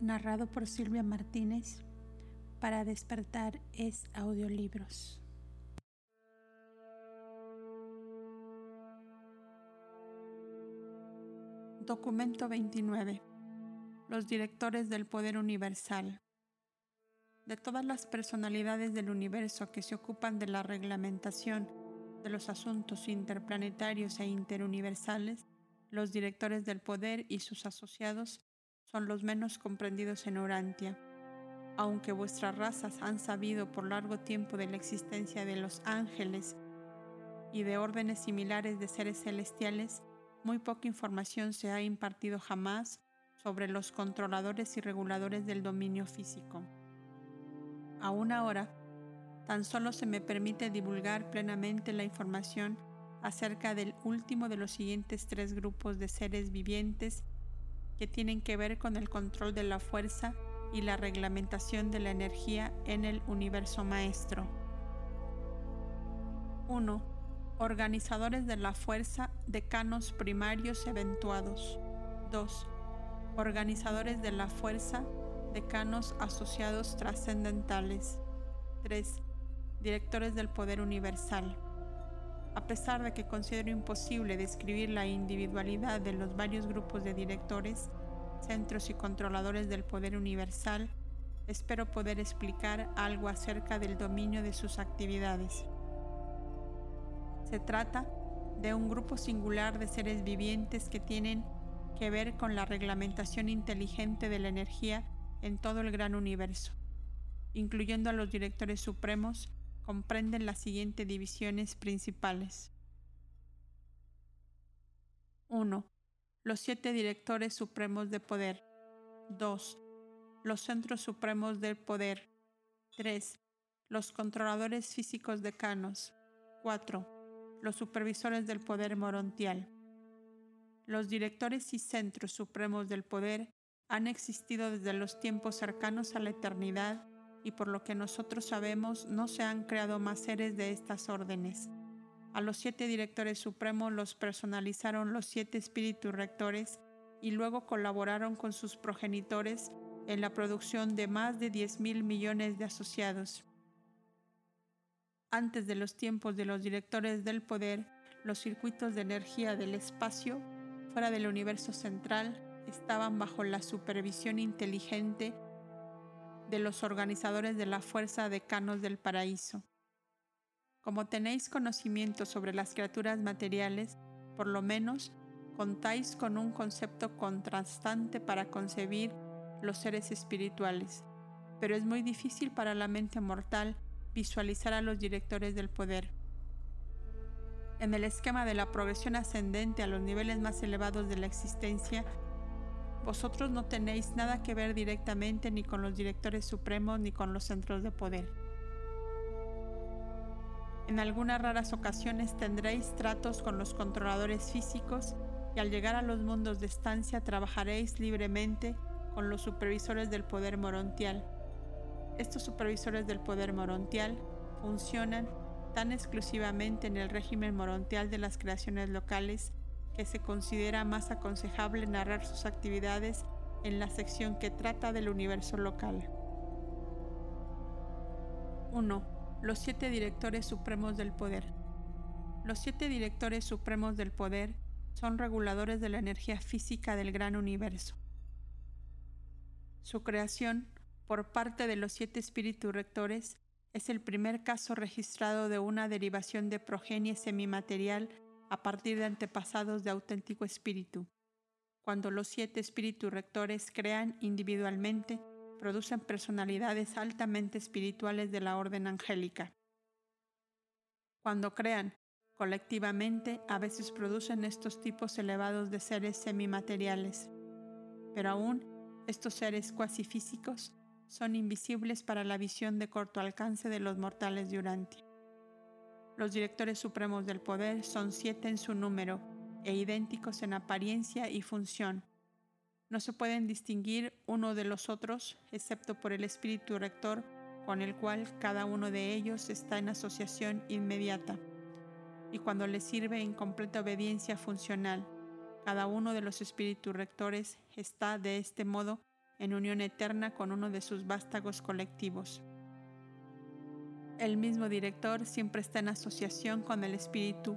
narrado por Silvia Martínez. Para despertar es audiolibros. Documento 29. Los directores del poder universal. De todas las personalidades del universo que se ocupan de la reglamentación de los asuntos interplanetarios e interuniversales, los directores del poder y sus asociados son los menos comprendidos en Urantia. Aunque vuestras razas han sabido por largo tiempo de la existencia de los ángeles y de órdenes similares de seres celestiales, muy poca información se ha impartido jamás sobre los controladores y reguladores del dominio físico. Aún ahora, tan solo se me permite divulgar plenamente la información acerca del último de los siguientes tres grupos de seres vivientes que tienen que ver con el control de la fuerza y la reglamentación de la energía en el universo maestro. 1. Organizadores de la fuerza, decanos primarios eventuados. 2. Organizadores de la fuerza, decanos asociados trascendentales. 3. Directores del poder universal. A pesar de que considero imposible describir la individualidad de los varios grupos de directores, centros y controladores del poder universal, espero poder explicar algo acerca del dominio de sus actividades. Se trata de un grupo singular de seres vivientes que tienen que ver con la reglamentación inteligente de la energía en todo el gran universo, incluyendo a los directores supremos comprenden las siguientes divisiones principales. 1. Los siete directores supremos de poder. 2. Los centros supremos del poder. 3. Los controladores físicos decanos. 4. Los supervisores del poder morontial. Los directores y centros supremos del poder han existido desde los tiempos cercanos a la eternidad y por lo que nosotros sabemos no se han creado más seres de estas órdenes. A los siete directores supremos los personalizaron los siete espíritus rectores y luego colaboraron con sus progenitores en la producción de más de 10 mil millones de asociados. Antes de los tiempos de los directores del poder, los circuitos de energía del espacio fuera del universo central estaban bajo la supervisión inteligente de los organizadores de la Fuerza Decanos del Paraíso. Como tenéis conocimiento sobre las criaturas materiales, por lo menos contáis con un concepto contrastante para concebir los seres espirituales, pero es muy difícil para la mente mortal visualizar a los directores del poder. En el esquema de la progresión ascendente a los niveles más elevados de la existencia, vosotros no tenéis nada que ver directamente ni con los directores supremos ni con los centros de poder. En algunas raras ocasiones tendréis tratos con los controladores físicos y al llegar a los mundos de estancia trabajaréis libremente con los supervisores del poder morontial. Estos supervisores del poder morontial funcionan tan exclusivamente en el régimen morontial de las creaciones locales que se considera más aconsejable narrar sus actividades en la sección que trata del universo local. 1. Los siete directores supremos del poder. Los siete directores supremos del poder son reguladores de la energía física del gran universo. Su creación por parte de los siete espíritus rectores es el primer caso registrado de una derivación de progenie semimaterial a partir de antepasados de auténtico espíritu. Cuando los siete espíritus rectores crean individualmente, producen personalidades altamente espirituales de la orden angélica. Cuando crean colectivamente, a veces producen estos tipos elevados de seres semimateriales. Pero aún, estos seres cuasi físicos son invisibles para la visión de corto alcance de los mortales de. Los directores supremos del poder son siete en su número e idénticos en apariencia y función. No se pueden distinguir uno de los otros excepto por el espíritu rector con el cual cada uno de ellos está en asociación inmediata y cuando les sirve en completa obediencia funcional. Cada uno de los espíritus rectores está de este modo en unión eterna con uno de sus vástagos colectivos. El mismo director siempre está en asociación con el espíritu,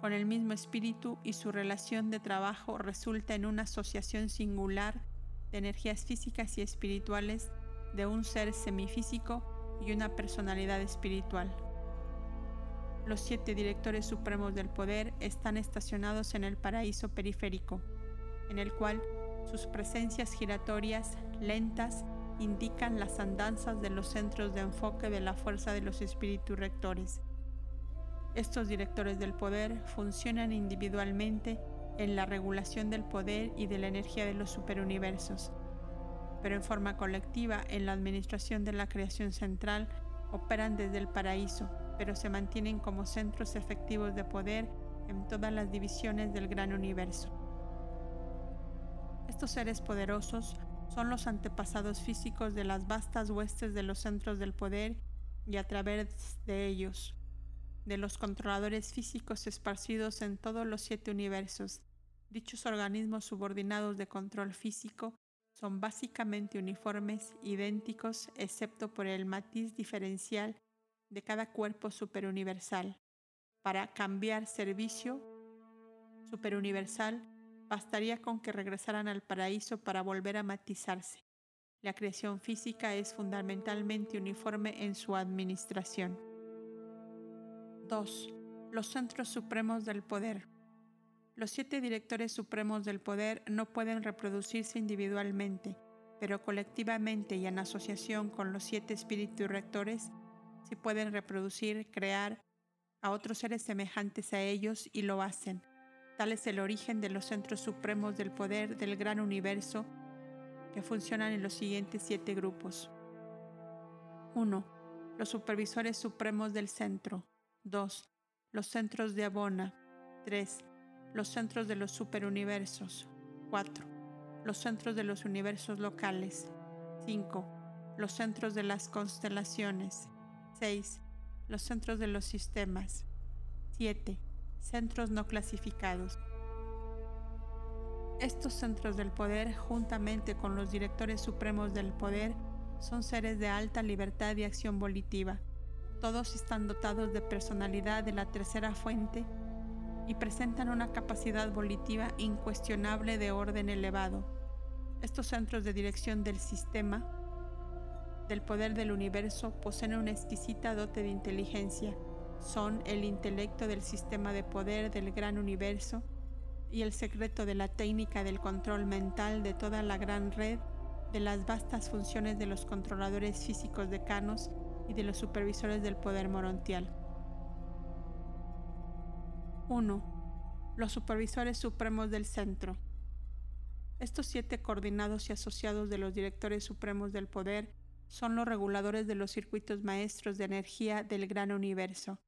con el mismo espíritu y su relación de trabajo resulta en una asociación singular de energías físicas y espirituales de un ser semifísico y una personalidad espiritual. Los siete directores supremos del poder están estacionados en el paraíso periférico, en el cual sus presencias giratorias, lentas, indican las andanzas de los centros de enfoque de la fuerza de los espíritus rectores. Estos directores del poder funcionan individualmente en la regulación del poder y de la energía de los superuniversos, pero en forma colectiva en la administración de la creación central operan desde el paraíso, pero se mantienen como centros efectivos de poder en todas las divisiones del gran universo. Estos seres poderosos son los antepasados físicos de las vastas huestes de los centros del poder y a través de ellos, de los controladores físicos esparcidos en todos los siete universos. Dichos organismos subordinados de control físico son básicamente uniformes, idénticos, excepto por el matiz diferencial de cada cuerpo superuniversal. Para cambiar servicio superuniversal, Bastaría con que regresaran al paraíso para volver a matizarse. La creación física es fundamentalmente uniforme en su administración. 2. Los centros supremos del poder. Los siete directores supremos del poder no pueden reproducirse individualmente, pero colectivamente y en asociación con los siete espíritus rectores, sí pueden reproducir, crear a otros seres semejantes a ellos y lo hacen, Tal es el origen de los centros supremos del poder del gran universo que funcionan en los siguientes siete grupos. 1. Los supervisores supremos del centro. 2. Los centros de Abona. 3. Los centros de los superuniversos. 4. Los centros de los universos locales. 5. Los centros de las constelaciones. 6. Los centros de los sistemas. 7 centros no clasificados. Estos centros del poder, juntamente con los directores supremos del poder, son seres de alta libertad y acción volitiva. Todos están dotados de personalidad de la tercera fuente y presentan una capacidad volitiva incuestionable de orden elevado. Estos centros de dirección del sistema del poder del universo poseen una exquisita dote de inteligencia son el intelecto del sistema de poder del gran universo y el secreto de la técnica del control mental de toda la gran red de las vastas funciones de los controladores físicos decanos y de los supervisores del poder morontial. 1. Los supervisores supremos del centro. Estos siete coordinados y asociados de los directores supremos del poder son los reguladores de los circuitos maestros de energía del gran universo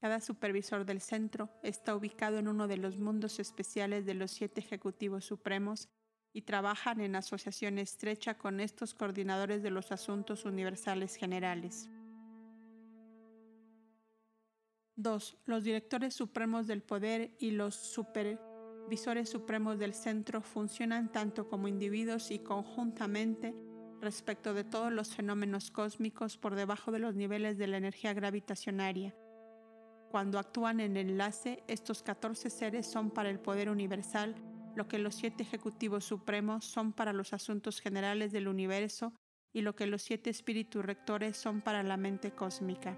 cada supervisor del centro está ubicado en uno de los mundos especiales de los siete ejecutivos supremos y trabajan en asociación estrecha con estos coordinadores de los asuntos universales generales. 2. Los directores supremos del poder y los supervisores supremos del centro funcionan tanto como individuos y conjuntamente respecto de todos los fenómenos cósmicos por debajo de los niveles de la energía gravitacionaria cuando actúan en enlace, estos 14 seres son para el poder universal lo que los siete ejecutivos supremos son para los asuntos generales del universo y lo que los siete espíritus rectores son para la mente cósmica.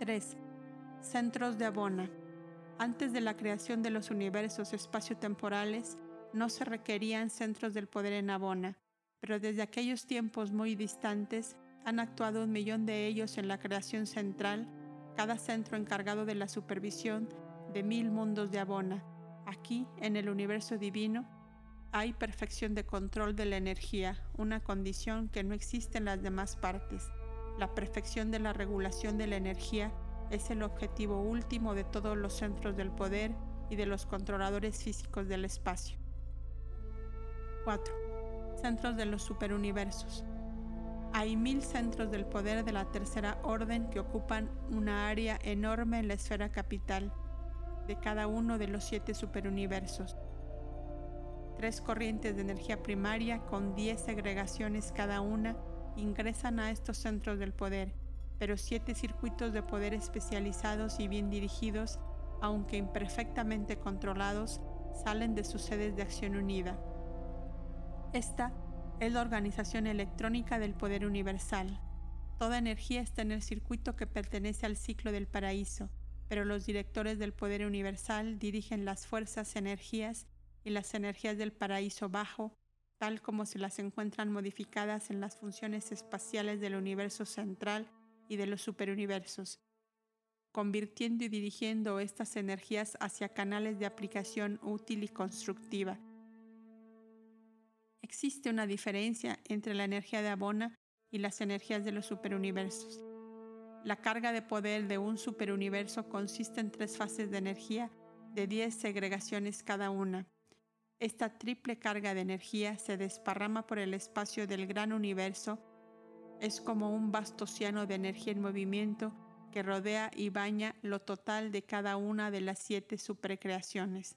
3. Centros de Abona. Antes de la creación de los universos espaciotemporales, no se requerían centros del poder en Abona, pero desde aquellos tiempos muy distantes han actuado un millón de ellos en la creación central cada centro encargado de la supervisión de mil mundos de Abona. Aquí, en el universo divino, hay perfección de control de la energía, una condición que no existe en las demás partes. La perfección de la regulación de la energía es el objetivo último de todos los centros del poder y de los controladores físicos del espacio. 4. Centros de los superuniversos. Hay mil centros del poder de la tercera orden que ocupan una área enorme en la esfera capital de cada uno de los siete superuniversos. Tres corrientes de energía primaria con 10 segregaciones cada una ingresan a estos centros del poder, pero siete circuitos de poder especializados y bien dirigidos, aunque imperfectamente controlados, salen de sus sedes de acción unida. Esta es la organización electrónica del poder universal. Toda energía está en el circuito que pertenece al ciclo del paraíso, pero los directores del poder universal dirigen las fuerzas, energías y las energías del paraíso bajo, tal como se las encuentran modificadas en las funciones espaciales del universo central y de los superuniversos, convirtiendo y dirigiendo estas energías hacia canales de aplicación útil y constructiva. Existe una diferencia entre la energía de Abona y las energías de los superuniversos. La carga de poder de un superuniverso consiste en tres fases de energía de 10 segregaciones cada una. Esta triple carga de energía se desparrama por el espacio del gran universo. Es como un vasto océano de energía en movimiento que rodea y baña lo total de cada una de las siete supercreaciones.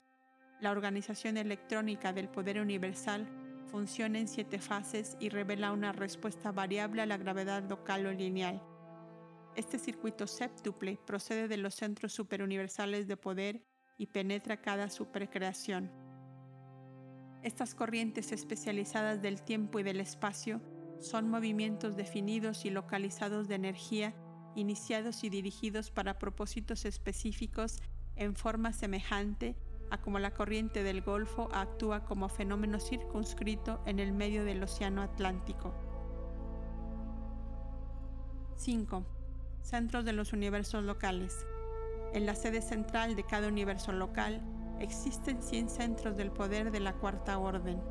La organización electrónica del poder universal funciona en siete fases y revela una respuesta variable a la gravedad local o lineal. Este circuito séptuple procede de los centros superuniversales de poder y penetra cada supercreación. Estas corrientes especializadas del tiempo y del espacio son movimientos definidos y localizados de energía iniciados y dirigidos para propósitos específicos en forma semejante a como la corriente del Golfo actúa como fenómeno circunscrito en el medio del Océano Atlántico. 5 centros de los universos locales. En la sede central de cada universo local existen 100 centros del poder de la cuarta orden.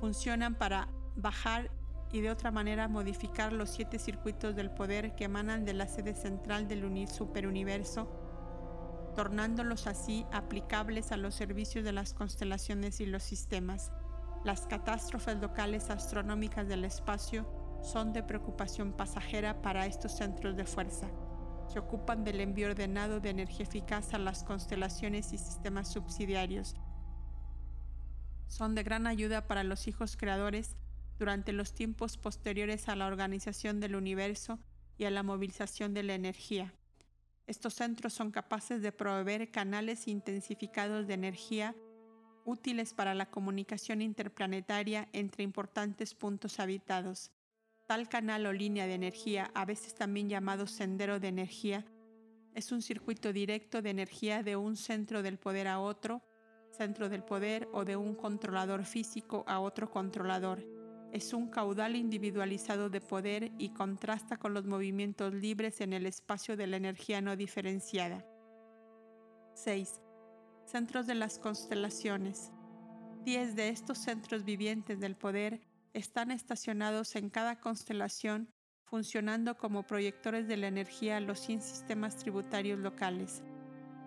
Funcionan para bajar y de otra manera modificar los siete circuitos del poder que emanan de la sede central del superuniverso, tornándolos así aplicables a los servicios de las constelaciones y los sistemas. Las catástrofes locales astronómicas del espacio son de preocupación pasajera para estos centros de fuerza. Se ocupan del envío ordenado de energía eficaz a las constelaciones y sistemas subsidiarios. Son de gran ayuda para los hijos creadores durante los tiempos posteriores a la organización del universo y a la movilización de la energía. Estos centros son capaces de proveer canales intensificados de energía útiles para la comunicación interplanetaria entre importantes puntos habitados. Tal canal o línea de energía, a veces también llamado sendero de energía, es un circuito directo de energía de un centro del poder a otro, centro del poder o de un controlador físico a otro controlador. Es un caudal individualizado de poder y contrasta con los movimientos libres en el espacio de la energía no diferenciada. 6. Centros de las constelaciones. Diez de estos centros vivientes del poder están estacionados en cada constelación, funcionando como proyectores de la energía a los 100 sistemas tributarios locales.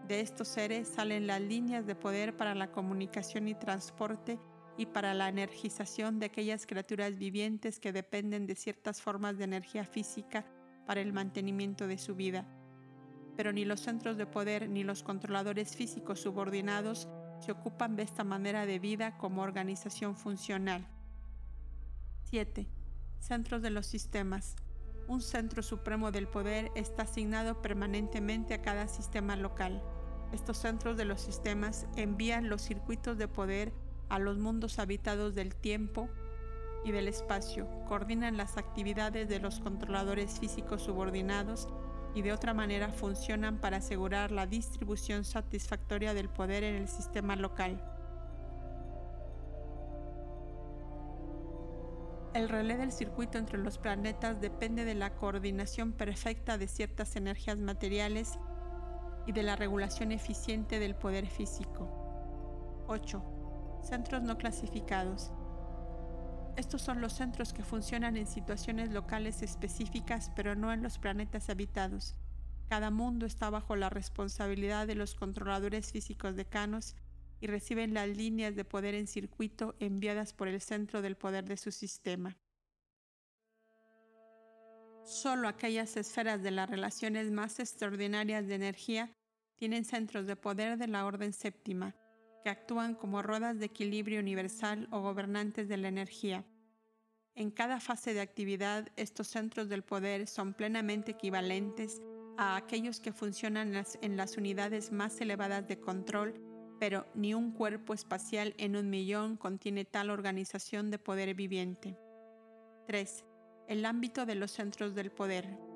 De estos seres salen las líneas de poder para la comunicación y transporte y para la energización de aquellas criaturas vivientes que dependen de ciertas formas de energía física para el mantenimiento de su vida. Pero ni los centros de poder ni los controladores físicos subordinados se ocupan de esta manera de vida como organización funcional. 7. Centros de los sistemas. Un centro supremo del poder está asignado permanentemente a cada sistema local. Estos centros de los sistemas envían los circuitos de poder a los mundos habitados del tiempo y del espacio, coordinan las actividades de los controladores físicos subordinados y de otra manera funcionan para asegurar la distribución satisfactoria del poder en el sistema local. El relé del circuito entre los planetas depende de la coordinación perfecta de ciertas energías materiales y de la regulación eficiente del poder físico. 8. Centros no clasificados. Estos son los centros que funcionan en situaciones locales específicas pero no en los planetas habitados. Cada mundo está bajo la responsabilidad de los controladores físicos decanos y reciben las líneas de poder en circuito enviadas por el centro del poder de su sistema. Solo aquellas esferas de las relaciones más extraordinarias de energía tienen centros de poder de la orden séptima. Que actúan como ruedas de equilibrio universal o gobernantes de la energía. En cada fase de actividad, estos centros del poder son plenamente equivalentes a aquellos que funcionan en las unidades más elevadas de control, pero ni un cuerpo espacial en un millón contiene tal organización de poder viviente. 3. El ámbito de los centros del poder.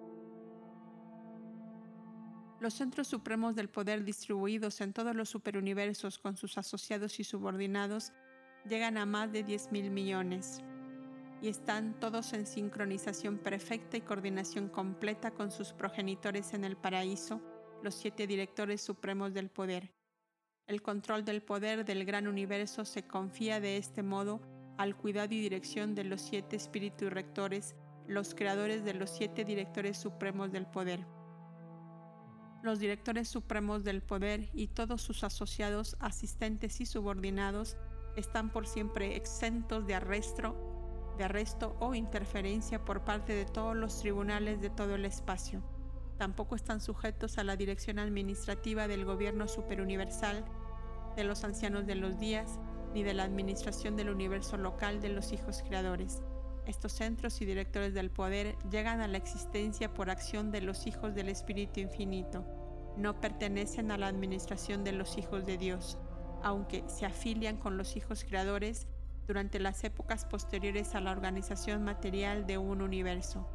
Los centros supremos del poder distribuidos en todos los superuniversos con sus asociados y subordinados llegan a más de 10 mil millones y están todos en sincronización perfecta y coordinación completa con sus progenitores en el paraíso, los siete directores supremos del poder. El control del poder del gran universo se confía de este modo al cuidado y dirección de los siete espíritus rectores, los creadores de los siete directores supremos del poder. Los directores supremos del poder y todos sus asociados, asistentes y subordinados están por siempre exentos de arresto de arresto o interferencia por parte de todos los tribunales de todo el espacio. Tampoco están sujetos a la dirección administrativa del gobierno superuniversal, de los ancianos de los días, ni de la administración del universo local de los hijos creadores. Estos centros y directores del poder llegan a la existencia por acción de los hijos del Espíritu Infinito. No pertenecen a la administración de los hijos de Dios, aunque se afilian con los hijos creadores durante las épocas posteriores a la organización material de un universo,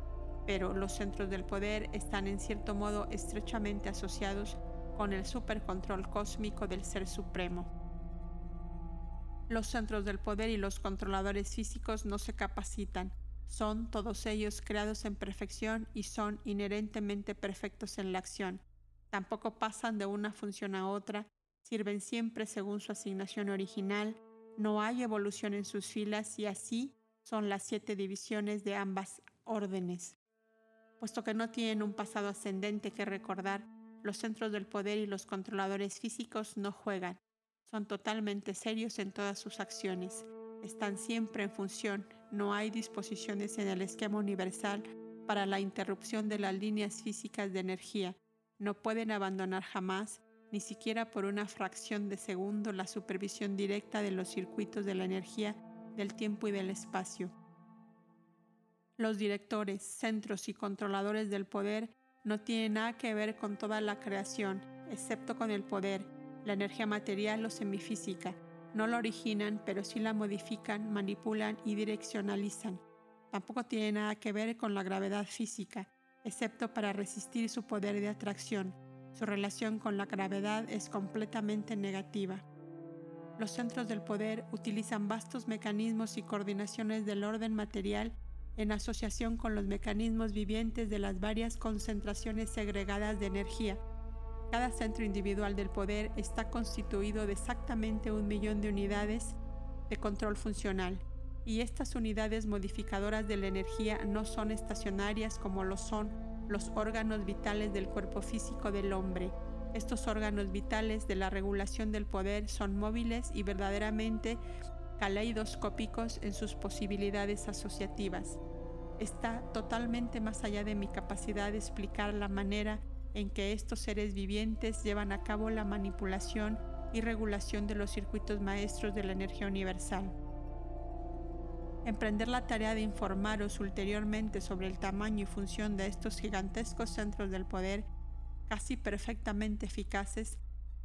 pero los centros del poder están en cierto modo estrechamente asociados con el supercontrol cósmico del Ser Supremo. Los centros del poder y los controladores físicos no se capacitan, son todos ellos creados en perfección y son inherentemente perfectos en la acción. Tampoco pasan de una función a otra, sirven siempre según su asignación original, no hay evolución en sus filas y así son las siete divisiones de ambas órdenes. Puesto que no tienen un pasado ascendente que recordar, los centros del poder y los controladores físicos no juegan. Son totalmente serios en todas sus acciones. Están siempre en función. No hay disposiciones en el esquema universal para la interrupción de las líneas físicas de energía. No pueden abandonar jamás ni siquiera por una fracción de segundo la supervisión directa de los circuitos de la energía, del tiempo y del espacio. Los directores, centros y controladores del poder no tienen nada que ver con toda la creación, excepto con el poder, la energía material o semifísica. No la originan, pero sí la modifican, manipulan y direccionalizan. Tampoco tienen nada que ver con la gravedad física, excepto para resistir su poder de atracción su relación con la gravedad es completamente negativa. Los centros del poder utilizan vastos mecanismos y coordinaciones del orden material en asociación con los mecanismos vivientes de las varias concentraciones segregadas de energía. Cada centro individual del poder está constituido de exactamente un millón de unidades de control funcional, y estas unidades modificadoras de la energía no son estacionarias como lo son los órganos vitales del cuerpo físico del hombre. Estos órganos vitales de la regulación del poder son móviles y verdaderamente caleidoscópicos en sus posibilidades asociativas. Está totalmente más allá de mi capacidad de explicar la manera en que estos seres vivientes llevan a cabo la manipulación y regulación de los circuitos maestros de la energía universal. Emprender la tarea de informaros ulteriormente sobre el tamaño y función de estos gigantescos centros del poder, casi perfectamente eficaces,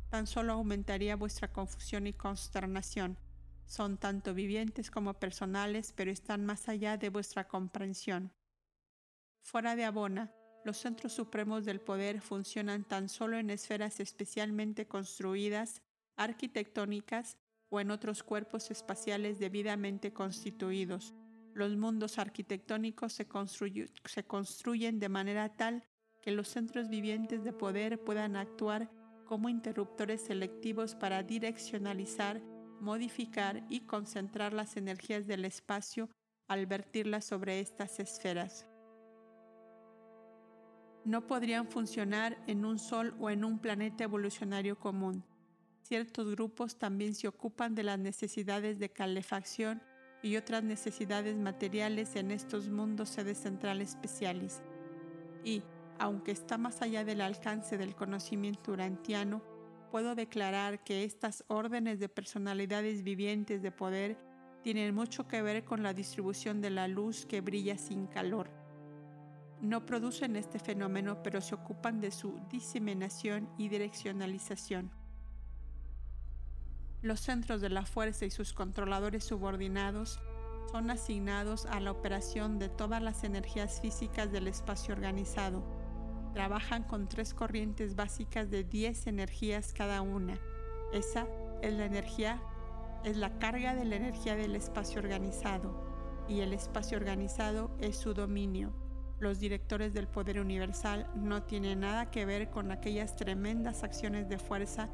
tan solo aumentaría vuestra confusión y consternación. Son tanto vivientes como personales, pero están más allá de vuestra comprensión. Fuera de Abona, los centros supremos del poder funcionan tan solo en esferas especialmente construidas, arquitectónicas, o en otros cuerpos espaciales debidamente constituidos. Los mundos arquitectónicos se, construyen de manera tal que los centros vivientes de poder puedan actuar como interruptores selectivos para direccionalizar, modificar y concentrar las energías del espacio al vertirlas sobre estas esferas. No podrían funcionar en un sol o en un planeta evolucionario común Ciertos grupos también se ocupan de las necesidades de calefacción y otras necesidades materiales en estos mundos sedes centrales especiales. Y, aunque está más allá del alcance del conocimiento urantiano, puedo declarar que estas órdenes de personalidades vivientes de poder tienen mucho que ver con la distribución de la luz que brilla sin calor. No producen este fenómeno, pero se ocupan de su diseminación y direccionalización. Los centros de la fuerza y sus controladores subordinados son asignados a la operación de todas las energías físicas del espacio organizado. Trabajan con tres corrientes básicas de 10 energías cada una. Esa es la energía, es la carga de la energía del espacio organizado y el espacio organizado es su dominio. Los directores del poder universal no tienen nada que ver con aquellas tremendas acciones de fuerza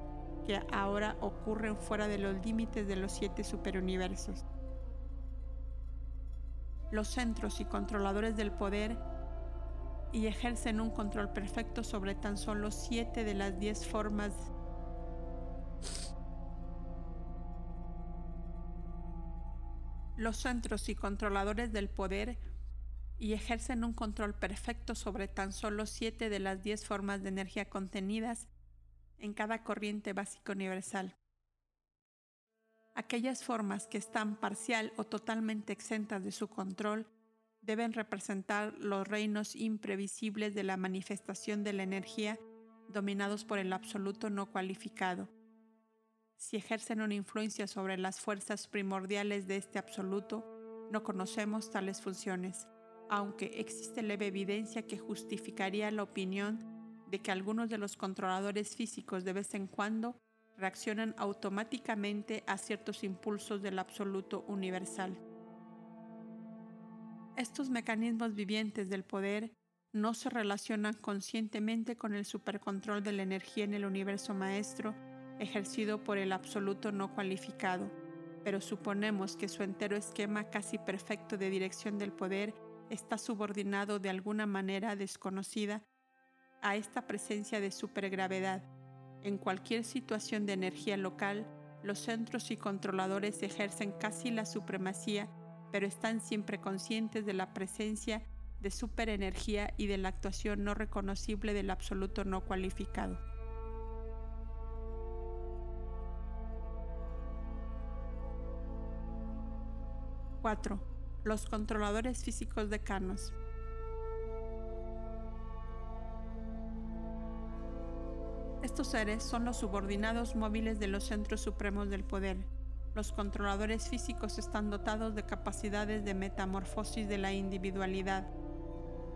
que ahora ocurren fuera de los límites de los siete superuniversos. Los centros y controladores del poder y ejercen un control perfecto sobre tan solo siete de las diez formas los centros y controladores del poder y ejercen un control perfecto sobre tan solo siete de las diez formas de energía contenidas en cada corriente básica universal. Aquellas formas que están parcial o totalmente exentas de su control deben representar los reinos imprevisibles de la manifestación de la energía dominados por el absoluto no cualificado. Si ejercen una influencia sobre las fuerzas primordiales de este absoluto, no conocemos tales funciones, aunque existe leve evidencia que justificaría la opinión de que algunos de los controladores físicos de vez en cuando reaccionan automáticamente a ciertos impulsos del absoluto universal. Estos mecanismos vivientes del poder no se relacionan conscientemente con el supercontrol de la energía en el universo maestro ejercido por el absoluto no cualificado, pero suponemos que su entero esquema casi perfecto de dirección del poder está subordinado de alguna manera desconocida a esta presencia de supergravedad en cualquier situación de energía local, los centros y controladores ejercen casi la supremacía, pero están siempre conscientes de la presencia de superenergía y de la actuación no reconocible del absoluto no cualificado. ¡4! Los controladores físicos decanos. Estos seres son los subordinados móviles de los centros supremos del poder. Los controladores físicos están dotados de capacidades de metamorfosis de la individualidad,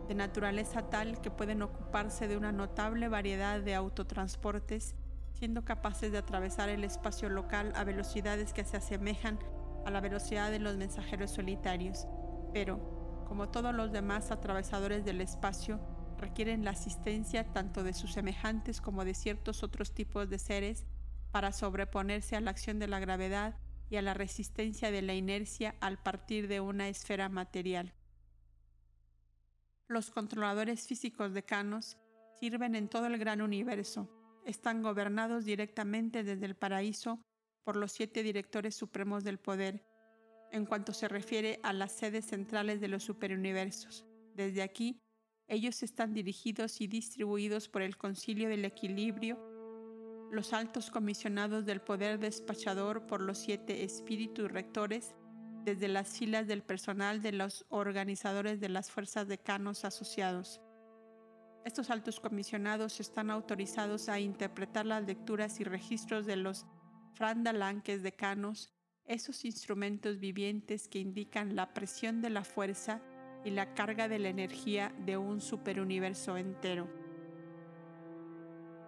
de naturaleza tal que pueden ocuparse de una notable variedad de autotransportes, siendo capaces de atravesar el espacio local a velocidades que se asemejan a la velocidad de los mensajeros solitarios. Pero, como todos los demás atravesadores del espacio, requieren la asistencia tanto de sus semejantes como de ciertos otros tipos de seres para sobreponerse a la acción de la gravedad y a la resistencia de la inercia al partir de una esfera material. Los controladores físicos decanos sirven en todo el gran universo. Están gobernados directamente desde el paraíso por los siete directores supremos del poder, en cuanto se refiere a las sedes centrales de los superuniversos. Desde aquí ellos están dirigidos y distribuidos por el Concilio del Equilibrio, los altos comisionados del poder despachador por los siete espíritus rectores, desde las filas del personal de los organizadores de las fuerzas de canos asociados. Estos altos comisionados están autorizados a interpretar las lecturas y registros de los frandalanques decanos, esos instrumentos vivientes que indican la presión de la fuerza y la carga de la energía de un superuniverso entero.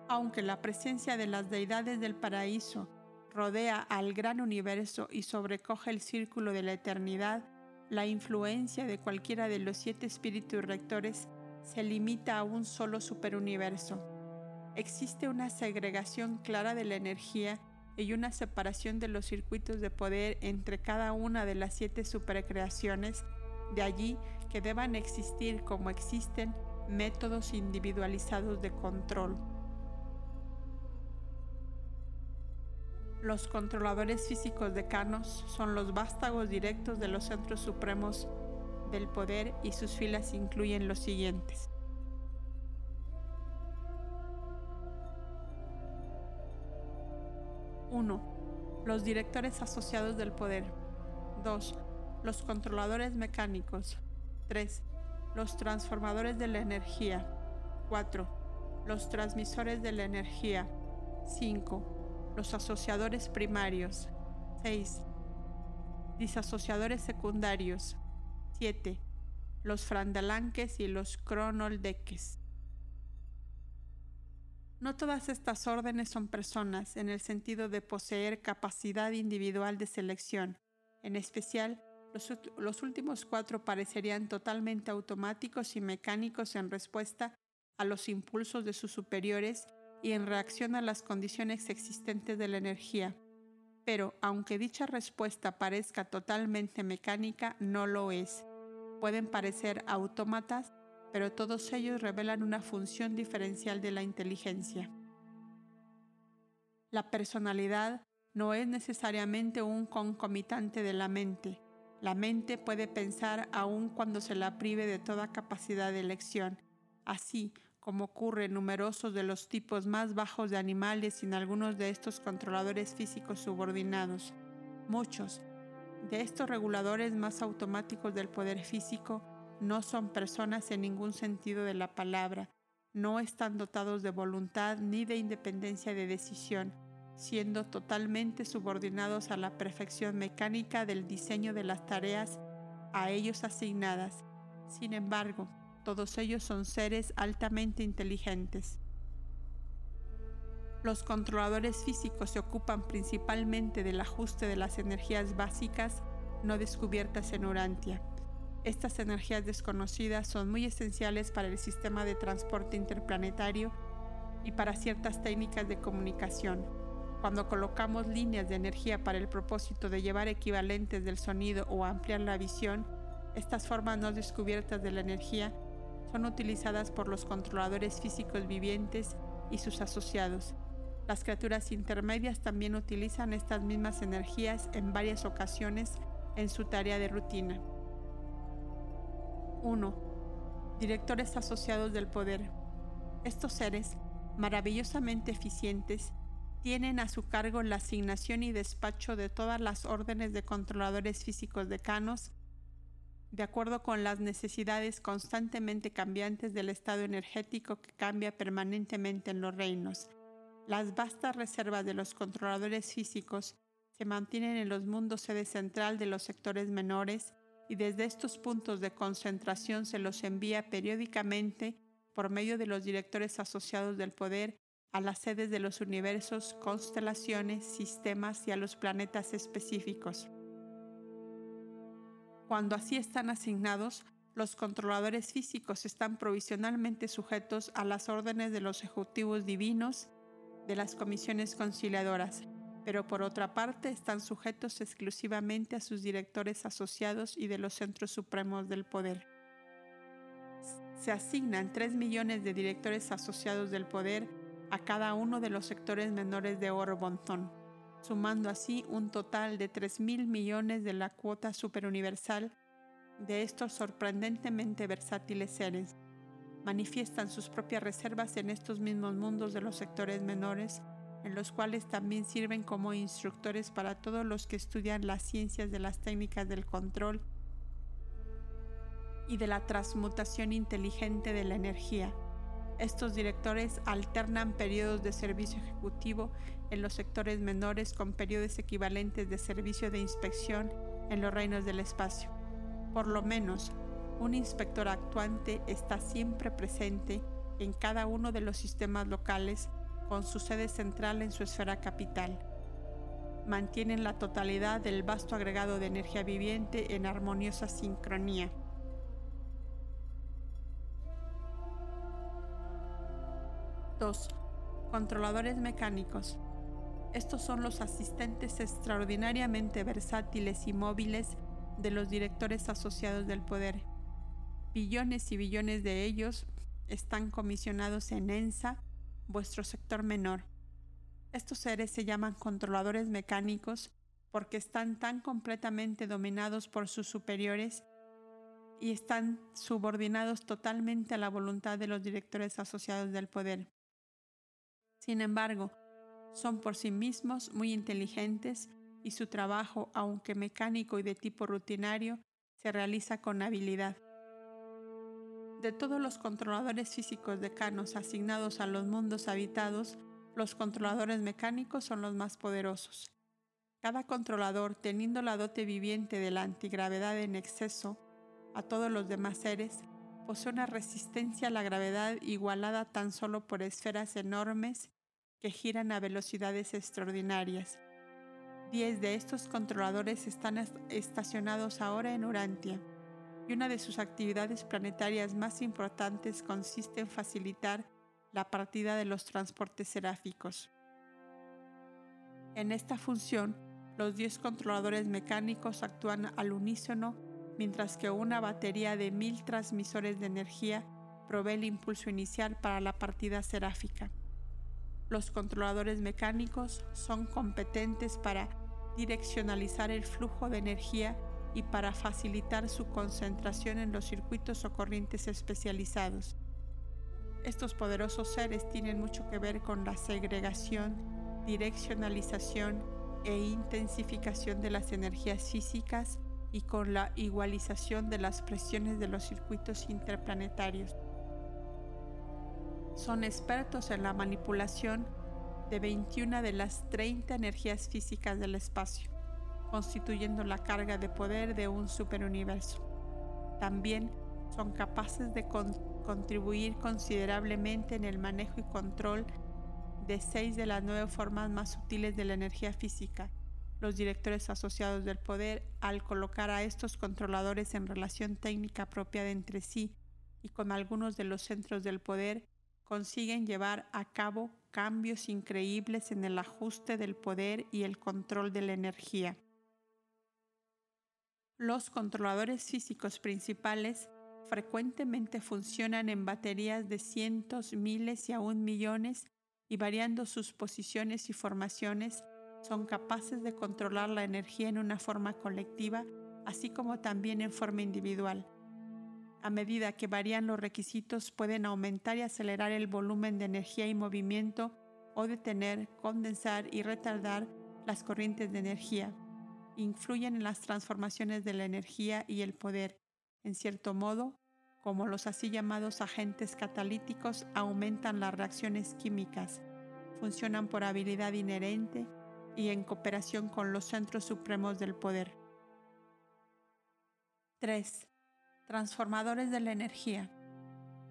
Aunque la presencia de las deidades del paraíso rodea al gran universo y sobrecoge el círculo de la eternidad, la influencia de cualquiera de los siete espíritus rectores se limita a un solo superuniverso. Existe una segregación clara de la energía y una separación de los circuitos de poder entre cada una de las siete supercreaciones, de allí que deban existir como existen métodos individualizados de control. Los controladores físicos decanos son los vástagos directos de los centros supremos del poder y sus filas incluyen los siguientes. 1. Los directores asociados del poder. 2. Los controladores mecánicos. 3. Los transformadores de la energía. 4. Los transmisores de la energía. 5. Los asociadores primarios. 6. Disasociadores secundarios. 7. Los frandalanques y los cronoldeques. No todas estas órdenes son personas en el sentido de poseer capacidad individual de selección. En especial, los, últimos cuatro parecerían totalmente automáticos y mecánicos en respuesta a los impulsos de sus superiores y en reacción a las condiciones existentes de la energía. Pero aunque dicha respuesta parezca totalmente mecánica, no lo es. Pueden parecer autómatas pero todos ellos revelan una función diferencial de la inteligencia. La personalidad no es necesariamente un concomitante de la mente. La mente puede pensar aun cuando se la prive de toda capacidad de elección, así como ocurre en numerosos de los tipos más bajos de animales sin algunos de estos controladores físicos subordinados. Muchos de estos reguladores más automáticos del poder físico no son personas en ningún sentido de la palabra, no están dotados de voluntad ni de independencia de decisión, siendo totalmente subordinados a la perfección mecánica del diseño de las tareas a ellos asignadas. Sin embargo, todos ellos son seres altamente inteligentes. Los controladores físicos se ocupan principalmente del ajuste de las energías básicas no descubiertas en Urantia estas energías desconocidas son muy esenciales para el sistema de transporte interplanetario y para ciertas técnicas de comunicación. Cuando colocamos líneas de energía para el propósito de llevar equivalentes del sonido o ampliar la visión, estas formas no descubiertas de la energía son utilizadas por los controladores físicos vivientes y sus asociados. Las criaturas intermedias también utilizan estas mismas energías en varias ocasiones en su tarea de rutina. 1. Directores asociados del poder. Estos seres, maravillosamente eficientes, tienen a su cargo la asignación y despacho de todas las órdenes de controladores físicos decanos, de acuerdo con las necesidades constantemente cambiantes del estado energético que cambia permanentemente en los reinos. Las vastas reservas de los controladores físicos se mantienen en los mundos sede central de los sectores menores y desde estos puntos de concentración se los envía periódicamente por medio de los directores asociados del poder a las sedes de los universos, constelaciones, sistemas y a los planetas específicos. Cuando así están asignados, los controladores físicos están provisionalmente sujetos a las órdenes de los ejecutivos divinos de las comisiones conciliadoras, pero por otra parte están sujetos exclusivamente a sus directores asociados y de los centros supremos del poder. Se asignan 3 millones de directores asociados del poder a cada uno de los sectores menores de Oro-Bonzón, sumando así un total de 3 mil millones de la cuota superuniversal de estos sorprendentemente versátiles seres. Manifiestan sus propias reservas en estos mismos mundos de los sectores menores en los cuales también sirven como instructores para todos los que estudian las ciencias de las técnicas del control y de la transmutación inteligente de la energía. Estos directores alternan periodos de servicio ejecutivo en los sectores menores con periodos equivalentes de servicio de inspección en los reinos del espacio. Por lo menos, un inspector actuante está siempre presente en cada uno de los sistemas locales con su sede central en su esfera capital. Mantienen la totalidad del vasto agregado de energía viviente en armoniosa sincronía. Dos, Controladores mecánicos. Estos son los asistentes extraordinariamente versátiles y móviles de los directores asociados del poder. Billones y billones de ellos están comisionados en ENSA vuestro sector menor. Estos seres se llaman controladores mecánicos porque están tan completamente dominados por sus superiores y están subordinados totalmente a la voluntad de los directores asociados del poder. Sin embargo, Son por sí mismos muy inteligentes y su trabajo, aunque mecánico y de tipo rutinario, se realiza con habilidad. De todos los controladores físicos decanos asignados a los mundos habitados, los controladores mecánicos son los más poderosos. Cada controlador, teniendo la dote viviente de la antigravedad en exceso a todos los demás seres, posee una resistencia a la gravedad igualada tan solo por esferas enormes que giran a velocidades extraordinarias. Diez de estos controladores están estacionados ahora en Urantia y una de sus actividades planetarias más importantes consiste en facilitar la partida de los transportes seráficos. En esta función, los 10 controladores mecánicos actúan al unísono, mientras que una batería de mil transmisores de energía provee el impulso inicial para la partida seráfica. Los controladores mecánicos son competentes para direccionalizar el flujo de energía y para facilitar su concentración en los circuitos o corrientes especializados. Estos poderosos seres tienen mucho que ver con la segregación, direccionalización e intensificación de las energías físicas y con la igualización de las presiones de los circuitos interplanetarios. Son expertos en la manipulación de 21 de las 30 energías físicas del espacio, constituyendo la carga de poder de un superuniverso. También son capaces de contribuir considerablemente en el manejo y control de seis de las nueve formas más sutiles de la energía física. Los directores asociados del poder, al colocar a estos controladores en relación técnica apropiada entre sí y con algunos de los centros del poder, consiguen llevar a cabo cambios increíbles en el ajuste del poder y el control de la energía. Los controladores físicos principales frecuentemente funcionan en baterías de cientos, miles y aún millones y variando sus posiciones y formaciones, son capaces de controlar la energía en una forma colectiva, así como también en forma individual. A medida que varían los requisitos, pueden aumentar y acelerar el volumen de energía y movimiento o detener, condensar y retardar las corrientes de energía. Influyen en las transformaciones de la energía y el poder. En cierto modo, como los así llamados agentes catalíticos, aumentan las reacciones químicas, funcionan por habilidad inherente y en cooperación con los centros supremos del poder. 3. Transformadores de la energía.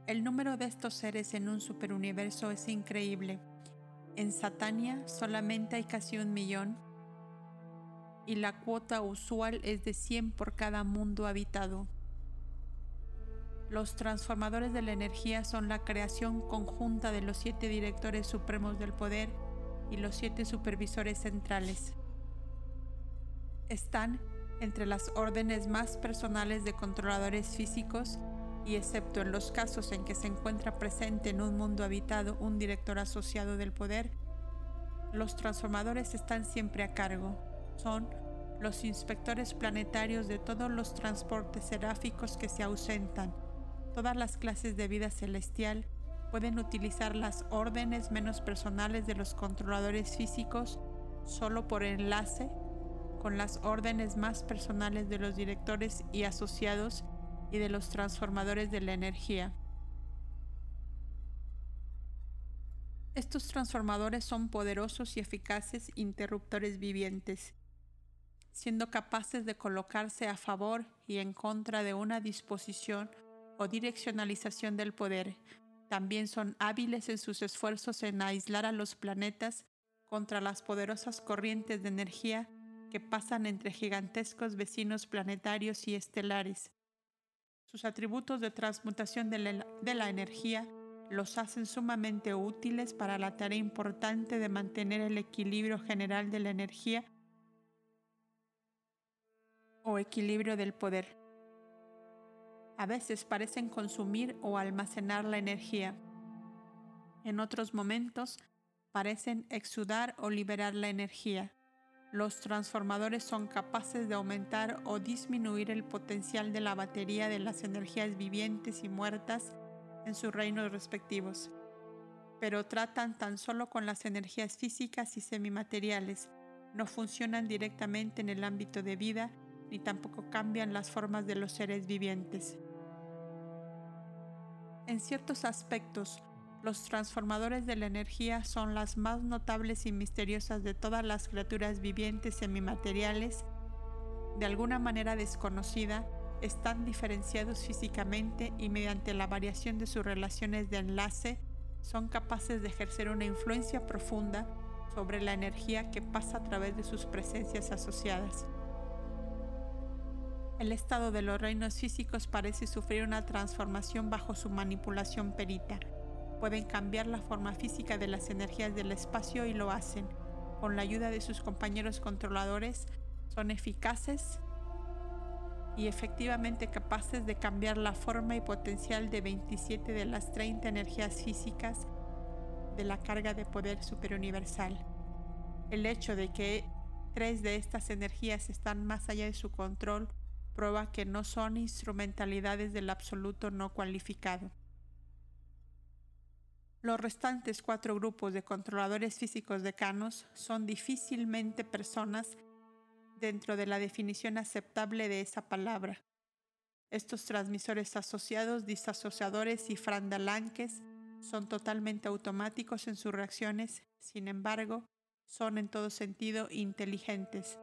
El número de estos seres en un superuniverso es increíble. En Satania solamente hay casi un millón y la cuota usual es de 100 por cada mundo habitado. Los transformadores de la energía son la creación conjunta de los siete directores supremos del poder y los siete supervisores centrales. Están entre las órdenes más personales de controladores físicos y excepto en los casos en que se encuentra presente en un mundo habitado un director asociado del poder, los transformadores están siempre a cargo. Son los inspectores planetarios de todos los transportes seráficos que se ausentan todas las clases de vida celestial pueden utilizar las órdenes menos personales de los controladores físicos solo por enlace con las órdenes más personales de los directores y asociados y de los transformadores de la energía. Estos transformadores son poderosos y eficaces interruptores vivientes, siendo capaces de colocarse a favor y en contra de una disposición o direccionalización del poder. También son hábiles en sus esfuerzos en aislar a los planetas contra las poderosas corrientes de energía que pasan entre gigantescos vecinos planetarios y estelares. Sus atributos de transmutación de la, energía los hacen sumamente útiles para la tarea importante de mantener el equilibrio general de la energía o equilibrio del poder a veces parecen consumir o almacenar la energía. En otros momentos parecen exudar o liberar la energía. Los transformadores son capaces de aumentar o disminuir el potencial de la batería de las energías vivientes y muertas en sus reinos respectivos. pero tratan tan solo con las energías físicas y semimateriales, no funcionan directamente en el ámbito de vida ni tampoco cambian las formas de los seres vivientes. En ciertos aspectos, los transformadores de la energía son las más notables y misteriosas de todas las criaturas vivientes semimateriales. De alguna manera desconocida, están diferenciados físicamente y mediante la variación de sus relaciones de enlace son capaces de ejercer una influencia profunda sobre la energía que pasa a través de sus presencias asociadas. El estado de los reinos físicos parece sufrir una transformación bajo su manipulación perita. Pueden cambiar la forma física de las energías del espacio y lo hacen. Con la ayuda de sus compañeros controladores, son eficaces y efectivamente capaces de cambiar la forma y potencial de 27 de las 30 energías físicas de la carga de poder superuniversal. El hecho de que tres de estas energías están más allá de su control prueba que no son instrumentalidades del absoluto no cualificado. Los restantes cuatro grupos de controladores físicos decanos son difícilmente personas dentro de la definición aceptable de esa palabra. Estos transmisores asociados, disasociadores y frandalanques son totalmente automáticos en sus reacciones, sin embargo, son en todo sentido inteligentes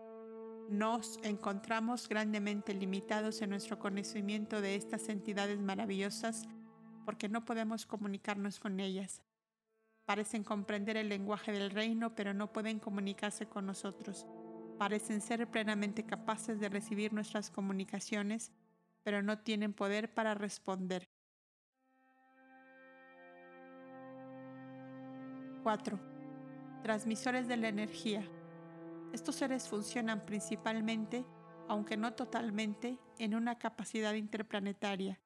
nos encontramos grandemente limitados en nuestro conocimiento de estas entidades maravillosas porque no podemos comunicarnos con ellas. Parecen comprender el lenguaje del reino, pero no pueden comunicarse con nosotros. Parecen ser plenamente capaces de recibir nuestras comunicaciones, pero no tienen poder para responder. 4. Transmisores de la energía. Estos seres funcionan principalmente, aunque no totalmente, en una capacidad interplanetaria.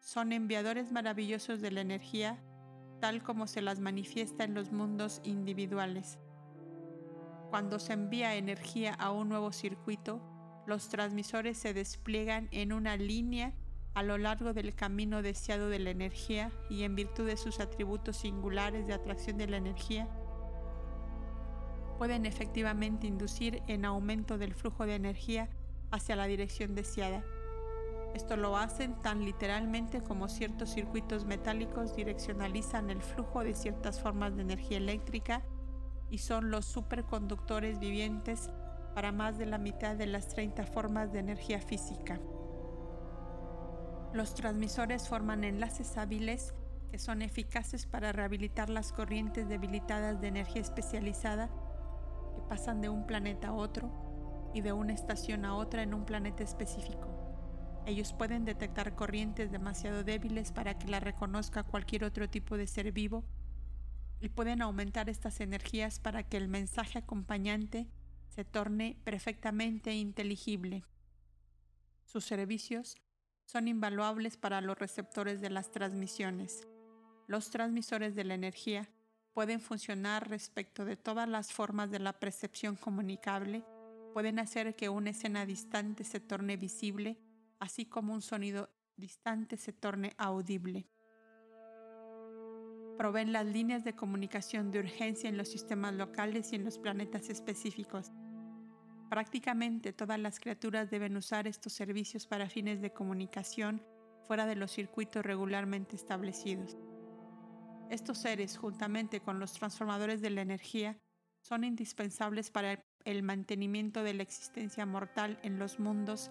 Son enviadores maravillosos de la energía, tal como se las manifiesta en los mundos individuales. Cuando se envía energía a un nuevo circuito, los transmisores se despliegan en una línea a lo largo del camino deseado de la energía y en virtud de sus atributos singulares de atracción de la energía, pueden efectivamente inducir en aumento del flujo de energía hacia la dirección deseada. Esto lo hacen tan literalmente como ciertos circuitos metálicos direccionalizan el flujo de ciertas formas de energía eléctrica y son los superconductores vivientes para más de la mitad de las 30 formas de energía física. Los transmisores forman enlaces hábiles que son eficaces para rehabilitar las corrientes debilitadas de energía especializada pasan de un planeta a otro y de una estación a otra en un planeta específico. Ellos pueden detectar corrientes demasiado débiles para que la reconozca cualquier otro tipo de ser vivo y pueden aumentar estas energías para que el mensaje acompañante se torne perfectamente inteligible. Sus servicios son invaluables para los receptores de las transmisiones. Los transmisores de la energía pueden funcionar respecto de todas las formas de la percepción comunicable, pueden hacer que una escena distante se torne visible, así como un sonido distante se torne audible. Proveen las líneas de comunicación de urgencia en los sistemas locales y en los planetas específicos. Prácticamente todas las criaturas deben usar estos servicios para fines de comunicación fuera de los circuitos regularmente establecidos. Estos seres, juntamente con los transformadores de la energía, son indispensables para el mantenimiento de la existencia mortal en los mundos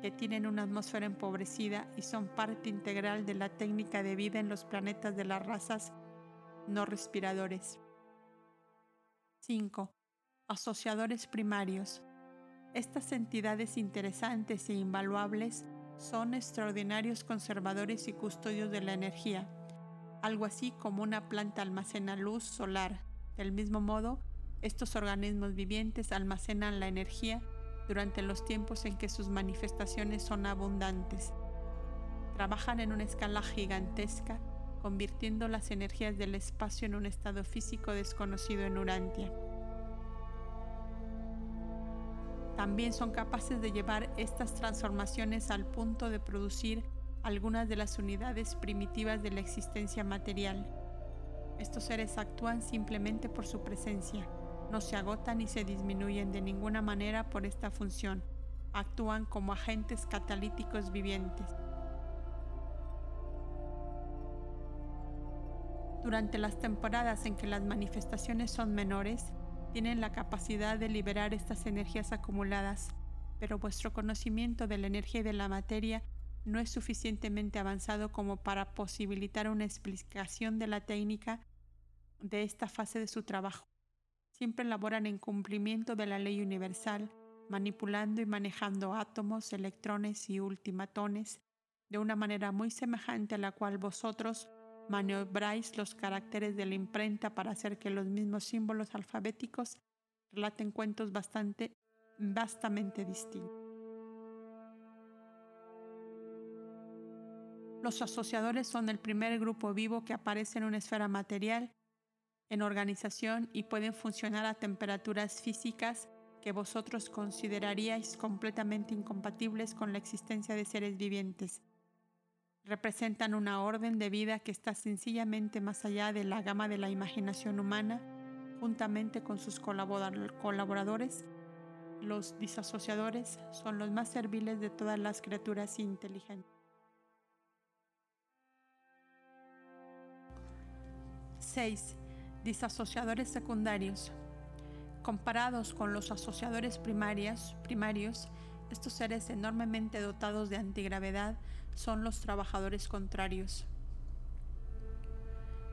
que tienen una atmósfera empobrecida y son parte integral de la técnica de vida en los planetas de las razas no respiradores. 5. Asociadores primarios. Estas entidades interesantes e invaluables son extraordinarios conservadores y custodios de la energía algo así como una planta almacena luz solar. Del mismo modo, estos organismos vivientes almacenan la energía durante los tiempos en que sus manifestaciones son abundantes. Trabajan en una escala gigantesca, convirtiendo las energías del espacio en un estado físico desconocido en Urantia. También son capaces de llevar estas transformaciones al punto de producir algunas de las unidades primitivas de la existencia material. Estos seres actúan simplemente por su presencia, no se agotan ni se disminuyen de ninguna manera por esta función, actúan como agentes catalíticos vivientes. Durante las temporadas en que las manifestaciones son menores, tienen la capacidad de liberar estas energías acumuladas, pero vuestro conocimiento de la energía y de la materia no es suficientemente avanzado como para posibilitar una explicación de la técnica de esta fase de su trabajo. Siempre laboran en cumplimiento de la ley universal, manipulando y manejando átomos, electrones y ultimatones de una manera muy semejante a la cual vosotros maniobráis los caracteres de la imprenta para hacer que los mismos símbolos alfabéticos relaten cuentos bastante vastamente distintos. Los asociadores son el primer grupo vivo que aparece en una esfera material, en organización y pueden funcionar a temperaturas físicas que vosotros consideraríais completamente incompatibles con la existencia de seres vivientes. Representan una orden de vida que está sencillamente más allá de la gama de la imaginación humana, juntamente con sus colaboradores. Los disasociadores son los más serviles de todas las criaturas inteligentes. 6. Disasociadores secundarios. Comparados con los asociadores primarios, primarios, estos seres enormemente dotados de antigravedad son los trabajadores contrarios.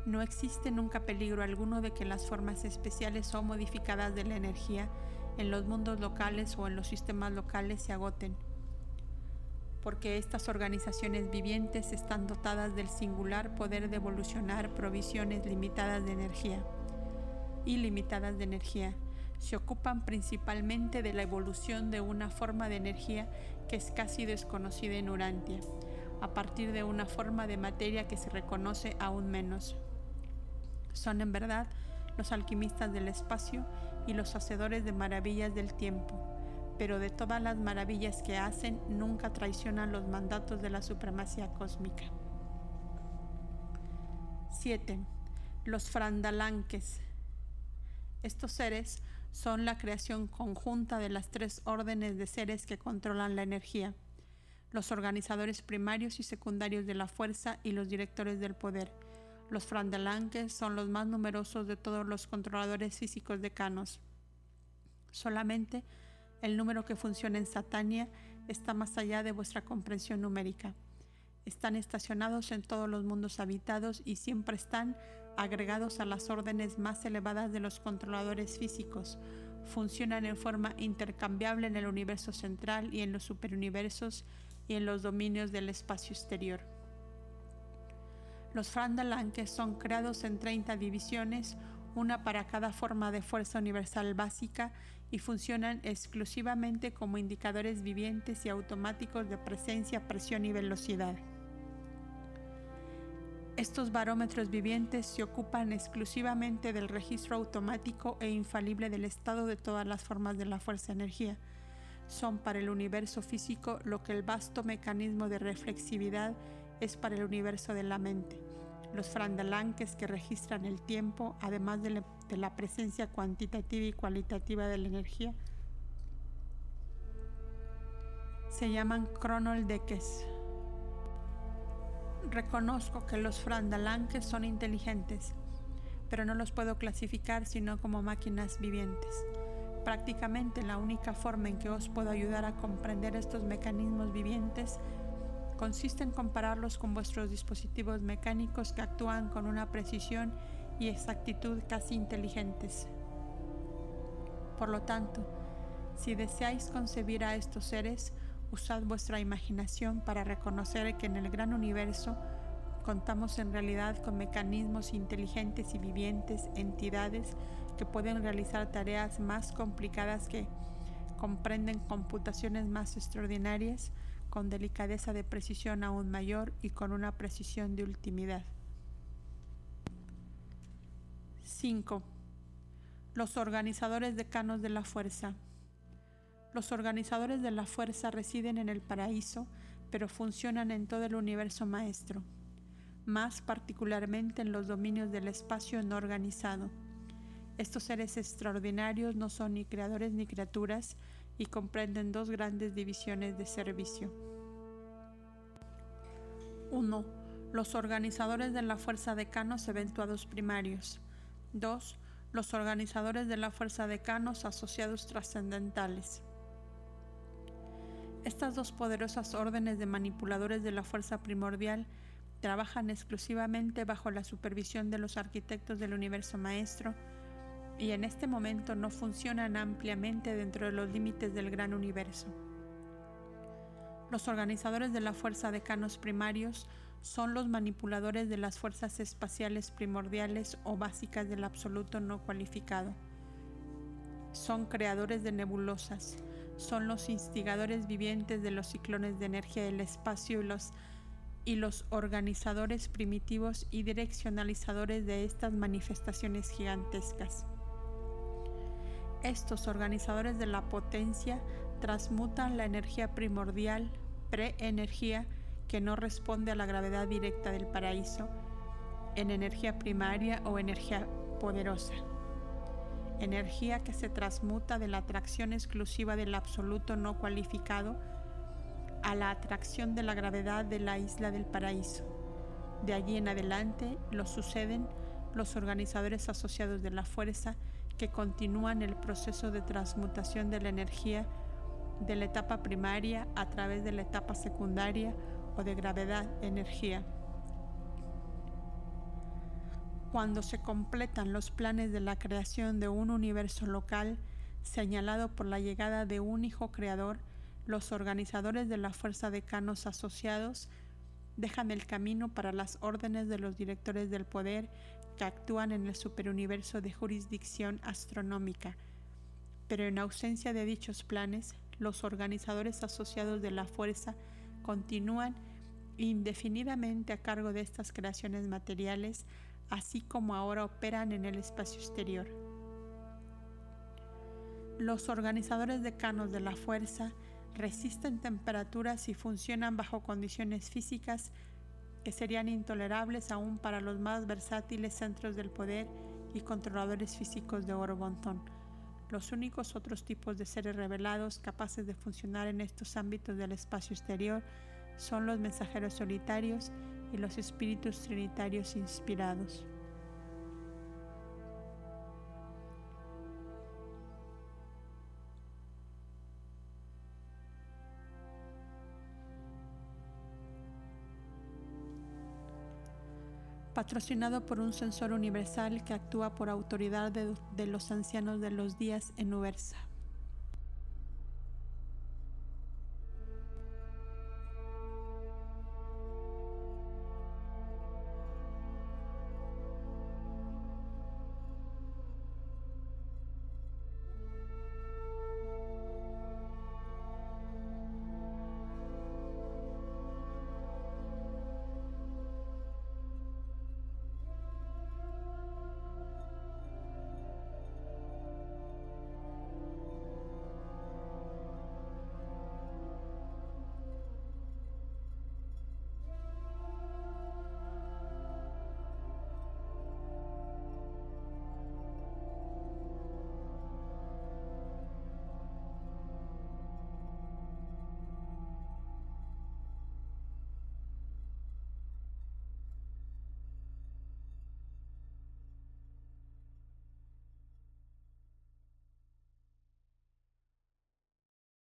No existe nunca peligro alguno de que las formas especiales o modificadas de la energía en los mundos locales o en los sistemas locales se agoten, porque estas organizaciones vivientes están dotadas del singular poder de evolucionar provisiones limitadas de energía, ilimitadas de energía. Se ocupan principalmente de la evolución de una forma de energía que es casi desconocida en Urantia a partir de una forma de materia que se reconoce aún menos. Son en verdad los alquimistas del espacio y los hacedores de maravillas del tiempo, pero de todas las maravillas que hacen nunca traicionan los mandatos de la supremacía cósmica. 7. Los frandalanques. Estos seres son la creación conjunta de las tres órdenes de seres que controlan la energía los organizadores primarios y secundarios de la fuerza y los directores del poder. Los frandalanques son los más numerosos de todos los controladores físicos decanos. Solamente el número que funciona en Satania está más allá de vuestra comprensión numérica. Están estacionados en todos los mundos habitados y siempre están agregados a las órdenes más elevadas de los controladores físicos. Funcionan en forma intercambiable en el universo central y en los superuniversos y en los dominios del espacio exterior. Los Frandalanques son creados en 30 divisiones, una para cada forma de fuerza universal básica, y funcionan exclusivamente como indicadores vivientes y automáticos de presencia, presión y velocidad. Estos barómetros vivientes se ocupan exclusivamente del registro automático e infalible del estado de todas las formas de la fuerza-energía, son para el universo físico lo que el vasto mecanismo de reflexividad es para el universo de la mente. Los frandalanques que registran el tiempo, además de, la presencia cuantitativa y cualitativa de la energía, se llaman cronoldeques. Reconozco que los frandalanques son inteligentes, pero no los puedo clasificar sino como máquinas vivientes. Prácticamente la única forma en que os puedo ayudar a comprender estos mecanismos vivientes consiste en compararlos con vuestros dispositivos mecánicos que actúan con una precisión y exactitud casi inteligentes. Por lo tanto, si deseáis concebir a estos seres, usad vuestra imaginación para reconocer que en el gran universo contamos en realidad con mecanismos inteligentes y vivientes, entidades que pueden realizar tareas más complicadas que comprenden computaciones más extraordinarias con delicadeza de precisión aún mayor y con una precisión de ultimidad. 5. Los organizadores decanos de la fuerza. Los organizadores de la fuerza residen en el paraíso, pero funcionan en todo el universo maestro. más particularmente en los dominios del espacio no organizado. Estos seres extraordinarios no son ni creadores ni criaturas y comprenden dos grandes divisiones de servicio. 1. Los organizadores de la fuerza de canos eventuados primarios. 2. Los organizadores de la fuerza de canos asociados trascendentales. Estas dos poderosas órdenes de manipuladores de la fuerza primordial trabajan exclusivamente bajo la supervisión de los arquitectos del universo maestro y en este momento no funcionan ampliamente dentro de los límites del gran universo. Los organizadores de la fuerza de canos primarios son los manipuladores de las fuerzas espaciales primordiales o básicas del absoluto no cualificado. Son creadores de nebulosas, son los instigadores vivientes de los ciclones de energía del espacio y los y los organizadores primitivos y direccionalizadores de estas manifestaciones gigantescas. Estos organizadores de la potencia transmutan la energía primordial, pre-energía, que no responde a la gravedad directa del paraíso, en energía primaria o energía poderosa. Energía que se transmuta de la atracción exclusiva del absoluto no cualificado a la atracción de la gravedad de la isla del paraíso. De allí en adelante lo suceden los organizadores asociados de la fuerza que continúan el proceso de transmutación de la energía de la etapa primaria a través de la etapa secundaria o de gravedad-energía. Cuando se completan los planes de la creación de un universo local señalado por la llegada de un hijo creador, los organizadores de la fuerza de canos asociados dejan el camino para las órdenes de los directores del poder que actúan en el superuniverso de jurisdicción astronómica. Pero en ausencia de dichos planes, los organizadores asociados de la fuerza continúan indefinidamente a cargo de estas creaciones materiales, así como ahora operan en el espacio exterior. Los organizadores de canos de la fuerza resisten temperaturas y funcionan bajo condiciones físicas que serían intolerables aún para los más versátiles centros del poder y controladores físicos de Orobontón. Los únicos otros tipos de seres revelados capaces de funcionar en estos ámbitos del espacio exterior son los mensajeros solitarios y los espíritus trinitarios inspirados. Patrocinado por un censor universal que actúa por autoridad de, los ancianos de los días en Ubersa.